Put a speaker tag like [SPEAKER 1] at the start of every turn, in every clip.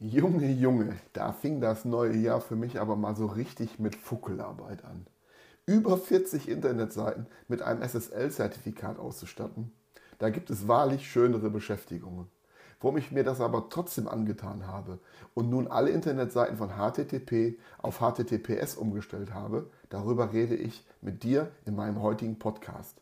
[SPEAKER 1] Junge, Junge, da fing das neue Jahr für mich aber mal so richtig mit Fuckelarbeit an. Über 40 Internetseiten mit einem SSL-Zertifikat auszustatten, da gibt es wahrlich schönere Beschäftigungen. Warum ich mir das aber trotzdem angetan habe und nun alle Internetseiten von HTTP auf HTTPS umgestellt habe, darüber rede ich mit dir in meinem heutigen Podcast.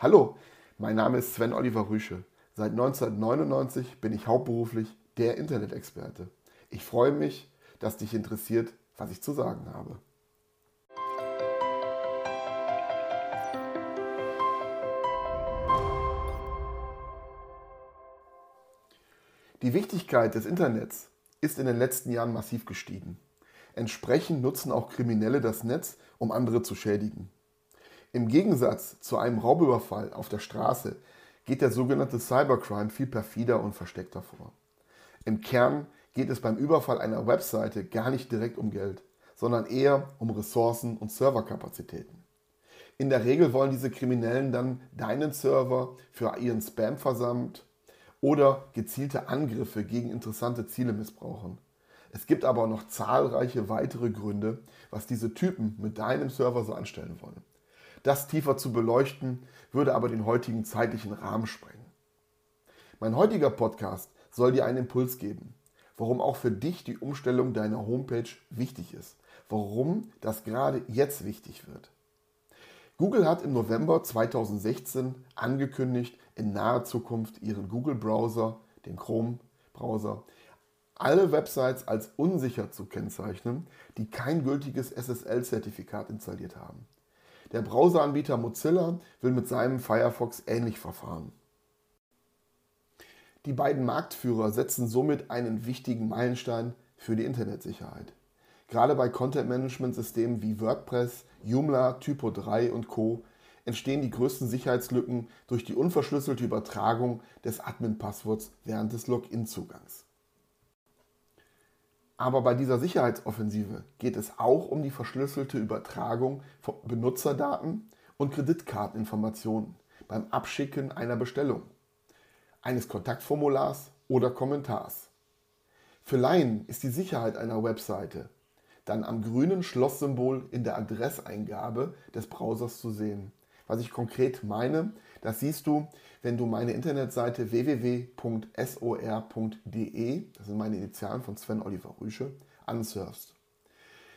[SPEAKER 1] Hallo, mein Name ist Sven Oliver Rüsche. Seit 1999 bin ich hauptberuflich der Internet-Experte. Ich freue mich, dass dich interessiert, was ich zu sagen habe. Die Wichtigkeit des Internets ist in den letzten Jahren massiv gestiegen. Entsprechend nutzen auch Kriminelle das Netz, um andere zu schädigen. Im Gegensatz zu einem Raubüberfall auf der Straße geht der sogenannte Cybercrime viel perfider und versteckter vor. Im Kern geht es beim Überfall einer Webseite gar nicht direkt um Geld, sondern eher um Ressourcen und Serverkapazitäten. In der Regel wollen diese Kriminellen dann deinen Server für ihren Spam versammelt oder gezielte Angriffe gegen interessante Ziele missbrauchen. Es gibt aber noch zahlreiche weitere Gründe, was diese Typen mit deinem Server so anstellen wollen. Das tiefer zu beleuchten, würde aber den heutigen zeitlichen Rahmen sprengen. Mein heutiger Podcast soll dir einen Impuls geben, warum auch für dich die Umstellung deiner Homepage wichtig ist, warum das gerade jetzt wichtig wird. Google hat im November 2016 angekündigt, in naher Zukunft ihren Google-Browser, den Chrome-Browser, alle Websites als unsicher zu kennzeichnen, die kein gültiges SSL-Zertifikat installiert haben. Der Browseranbieter Mozilla will mit seinem Firefox ähnlich verfahren. Die beiden Marktführer setzen somit einen wichtigen Meilenstein für die Internetsicherheit. Gerade bei Content-Management-Systemen wie WordPress, Joomla, Typo3 und Co. entstehen die größten Sicherheitslücken durch die unverschlüsselte Übertragung des Admin-Passworts während des Login-Zugangs. Aber bei dieser Sicherheitsoffensive geht es auch um die verschlüsselte Übertragung von Benutzerdaten und Kreditkarteninformationen beim Abschicken einer Bestellung eines Kontaktformulars oder Kommentars. Für Laien ist die Sicherheit einer Webseite dann am grünen Schlosssymbol in der Adresseingabe des Browsers zu sehen. Was ich konkret meine, das siehst du, wenn du meine Internetseite www.sor.de, das sind meine Initialen von Sven Oliver Rüsche, ansurfst.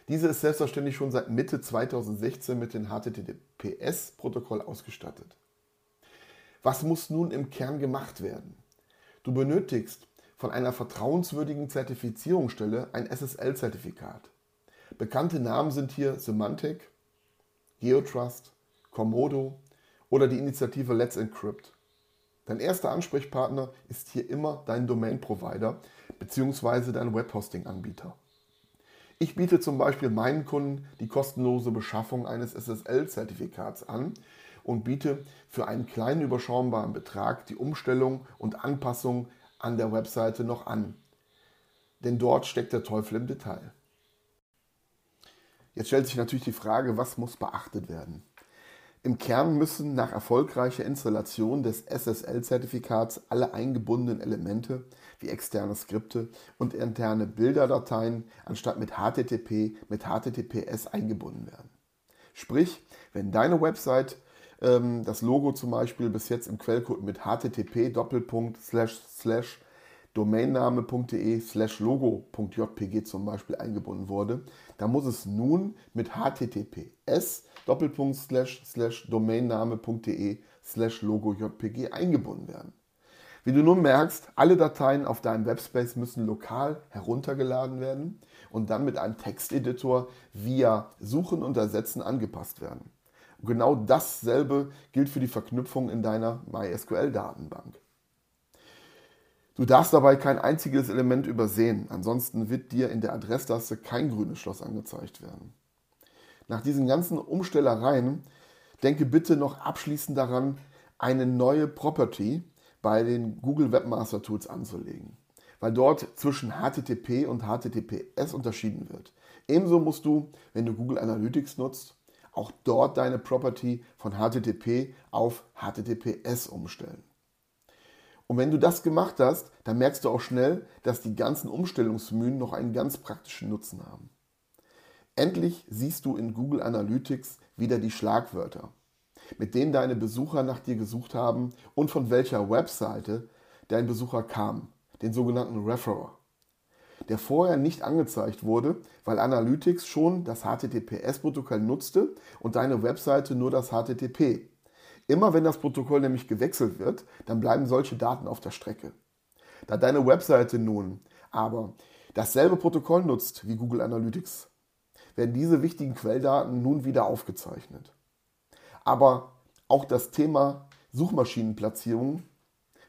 [SPEAKER 1] Diese ist selbstverständlich schon seit Mitte 2016 mit dem HTTPS-Protokoll ausgestattet. Was muss nun im Kern gemacht werden? Du benötigst von einer vertrauenswürdigen Zertifizierungsstelle ein SSL-Zertifikat. Bekannte Namen sind hier Symantec, Geotrust, Komodo oder die Initiative Let's Encrypt. Dein erster Ansprechpartner ist hier immer dein Domain-Provider bzw. dein Webhosting-Anbieter. Ich biete zum Beispiel meinen Kunden die kostenlose Beschaffung eines SSL-Zertifikats an und biete für einen kleinen überschaubaren Betrag die Umstellung und Anpassung an der Webseite noch an. Denn dort steckt der Teufel im Detail. Jetzt stellt sich natürlich die Frage, was muss beachtet werden? Im Kern müssen nach erfolgreicher Installation des SSL-Zertifikats alle eingebundenen Elemente wie externe Skripte und interne Bilderdateien anstatt mit HTTP mit HTTPS eingebunden werden. Sprich, wenn deine Website ähm, das Logo zum Beispiel bis jetzt im Quellcode mit http domainname.de slash logo.jpg zum Beispiel eingebunden wurde, da muss es nun mit https domainname.de slash logo.jpg eingebunden werden. Wie du nun merkst, alle Dateien auf deinem Webspace müssen lokal heruntergeladen werden und dann mit einem Texteditor via Suchen und Ersetzen angepasst werden. Und genau dasselbe gilt für die Verknüpfung in deiner MySQL-Datenbank. Du darfst dabei kein einziges Element übersehen, ansonsten wird dir in der Adresstaste kein grünes Schloss angezeigt werden. Nach diesen ganzen Umstellereien denke bitte noch abschließend daran, eine neue Property bei den Google Webmaster Tools anzulegen, weil dort zwischen HTTP und HTTPS unterschieden wird. Ebenso musst du, wenn du Google Analytics nutzt, auch dort deine Property von HTTP auf HTTPS umstellen. Und wenn du das gemacht hast, dann merkst du auch schnell, dass die ganzen Umstellungsmühen noch einen ganz praktischen Nutzen haben. Endlich siehst du in Google Analytics wieder die Schlagwörter, mit denen deine Besucher nach dir gesucht haben und von welcher Webseite dein Besucher kam, den sogenannten Referrer, der vorher nicht angezeigt wurde, weil Analytics schon das HTTPS-Protokoll nutzte und deine Webseite nur das HTTP. Immer wenn das Protokoll nämlich gewechselt wird, dann bleiben solche Daten auf der Strecke. Da deine Webseite nun aber dasselbe Protokoll nutzt wie Google Analytics, werden diese wichtigen Quelldaten nun wieder aufgezeichnet. Aber auch das Thema Suchmaschinenplatzierung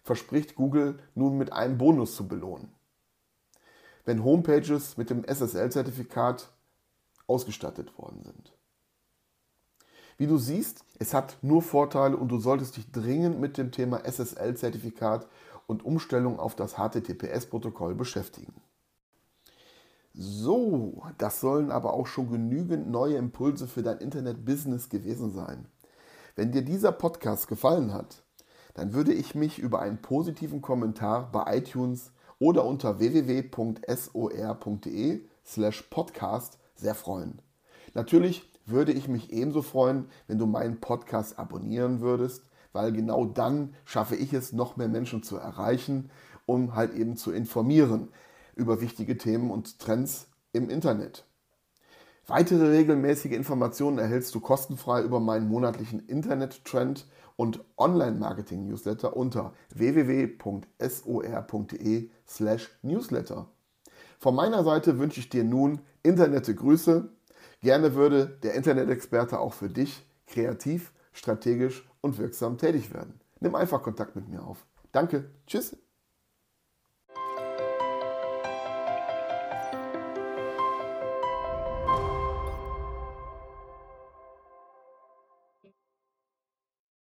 [SPEAKER 1] verspricht Google nun mit einem Bonus zu belohnen. Wenn Homepages mit dem SSL-Zertifikat ausgestattet worden sind. Wie du siehst, es hat nur Vorteile und du solltest dich dringend mit dem Thema SSL-Zertifikat und Umstellung auf das HTTPS-Protokoll beschäftigen. So, das sollen aber auch schon genügend neue Impulse für dein Internet-Business gewesen sein. Wenn dir dieser Podcast gefallen hat, dann würde ich mich über einen positiven Kommentar bei iTunes oder unter www.sor.de slash podcast sehr freuen. Natürlich würde ich mich ebenso freuen, wenn du meinen Podcast abonnieren würdest, weil genau dann schaffe ich es, noch mehr Menschen zu erreichen, um halt eben zu informieren über wichtige Themen und Trends im Internet. Weitere regelmäßige Informationen erhältst du kostenfrei über meinen monatlichen Internet-Trend und Online-Marketing-Newsletter unter www.sor.de/newsletter. Von meiner Seite wünsche ich dir nun Internette Grüße. Gerne würde der Internet-Experte auch für dich kreativ, strategisch und wirksam tätig werden. Nimm einfach Kontakt mit mir auf. Danke, tschüss.